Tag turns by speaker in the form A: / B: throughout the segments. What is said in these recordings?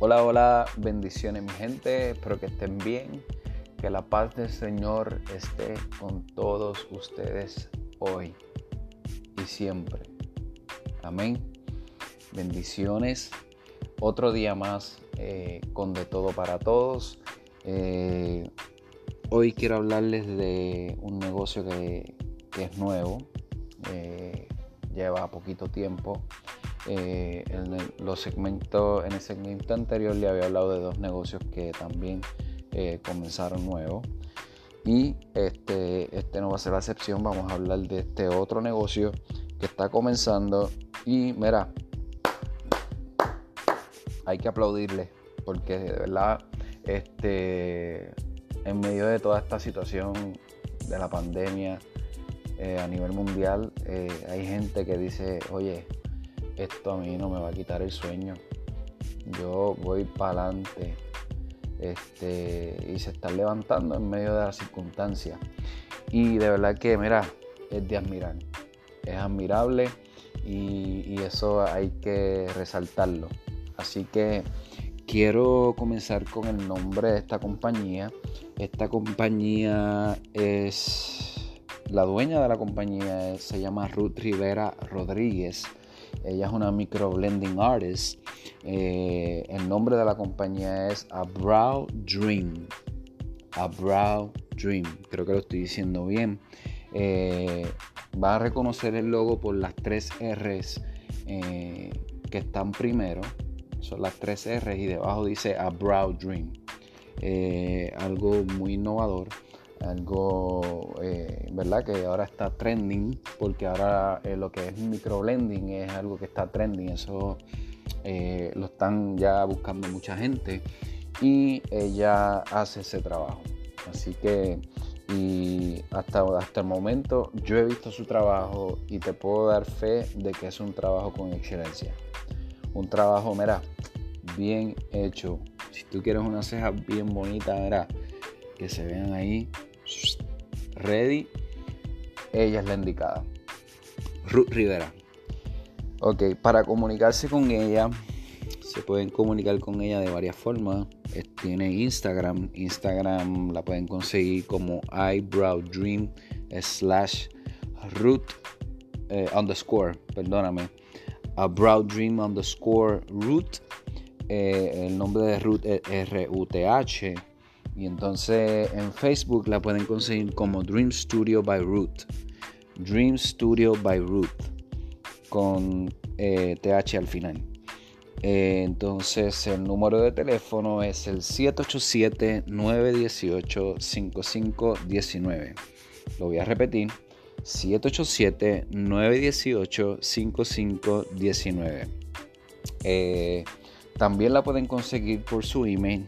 A: Hola, hola, bendiciones mi gente, espero que estén bien, que la paz del Señor esté con todos ustedes hoy y siempre. Amén. Bendiciones. Otro día más eh, con de todo para todos. Eh, hoy quiero hablarles de un negocio que, es nuevo, eh, lleva poquito tiempo eh, en, el, los segmentos, en el segmento anterior le había hablado de dos negocios que también eh, comenzaron nuevos. Y este, este no va a ser la excepción, vamos a hablar de este otro negocio que está comenzando. Y mira, hay que aplaudirle, porque de verdad, este, en medio de toda esta situación de la pandemia eh, a nivel mundial, hay gente que dice, oye, esto a mí no me va a quitar el sueño. Yo voy para adelante este, y se está levantando en medio de las circunstancias. Y de verdad que, mira, es de admirar. Es admirable y, eso hay que resaltarlo. Así que quiero comenzar con el nombre de esta compañía. Esta compañía es... La dueña de la compañía se llama Ruth Rivera Rodríguez. Ella es una micro blending artist. Eh, el nombre de la compañía es A Brow Dream. A Brow Dream. Creo que lo estoy diciendo bien. Eh, va a reconocer el logo por las tres R's eh, que están primero. Son las tres R's y debajo dice A Brow Dream. algo muy innovador algo, eh, ¿verdad? Que ahora está trending, porque ahora eh, lo que es microblending es algo que está trending, eso eh, lo están ya buscando mucha gente y ella hace ese trabajo. Así que, y hasta, hasta el momento yo he visto su trabajo y te puedo dar fe de que es un trabajo con excelencia. Un trabajo, mira, bien hecho. Si tú quieres una ceja bien bonita, mira, que se vean ahí ready, ella es la indicada. Ruth Rivera. Ok, para comunicarse con ella, se pueden comunicar con ella de varias formas. Tiene Instagram. Instagram la pueden conseguir como eyebrow dream slash root eh, underscore, perdóname. A brow dream underscore root. Eh, el nombre de Ruth es R-U-T-H y entonces en Facebook la pueden conseguir como Dream Studio by Root. Dream Studio by Root. Con TH eh, al final. Eh, entonces el número de teléfono es el 787-918-5519. Lo voy a repetir. 787-918-5519. Eh, también la pueden conseguir por su email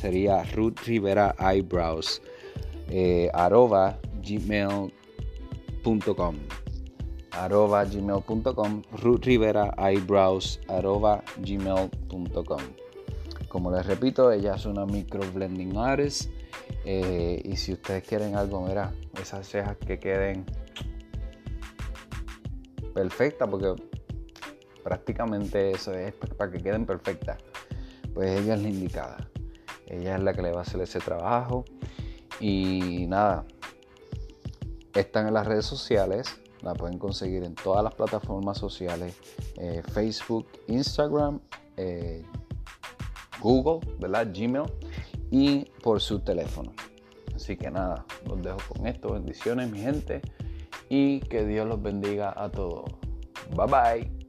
A: sería Ruth Rivera Eyebrows eh, gmail.com arroba gmail.com Ruth Rivera Eyebrows arroba gmail.com como les repito ella es una micro blending artist eh, y si ustedes quieren algo mira esas cejas que queden perfectas porque prácticamente eso es para que queden perfectas pues ella es la indicada ella es la que le va a hacer ese trabajo. Y nada, están en las redes sociales, la pueden conseguir en todas las plataformas sociales, eh, Facebook, Instagram, eh, Google, ¿verdad? Gmail y por su teléfono. Así que nada, los dejo con esto. Bendiciones, mi gente, y que Dios los bendiga a todos. Bye bye.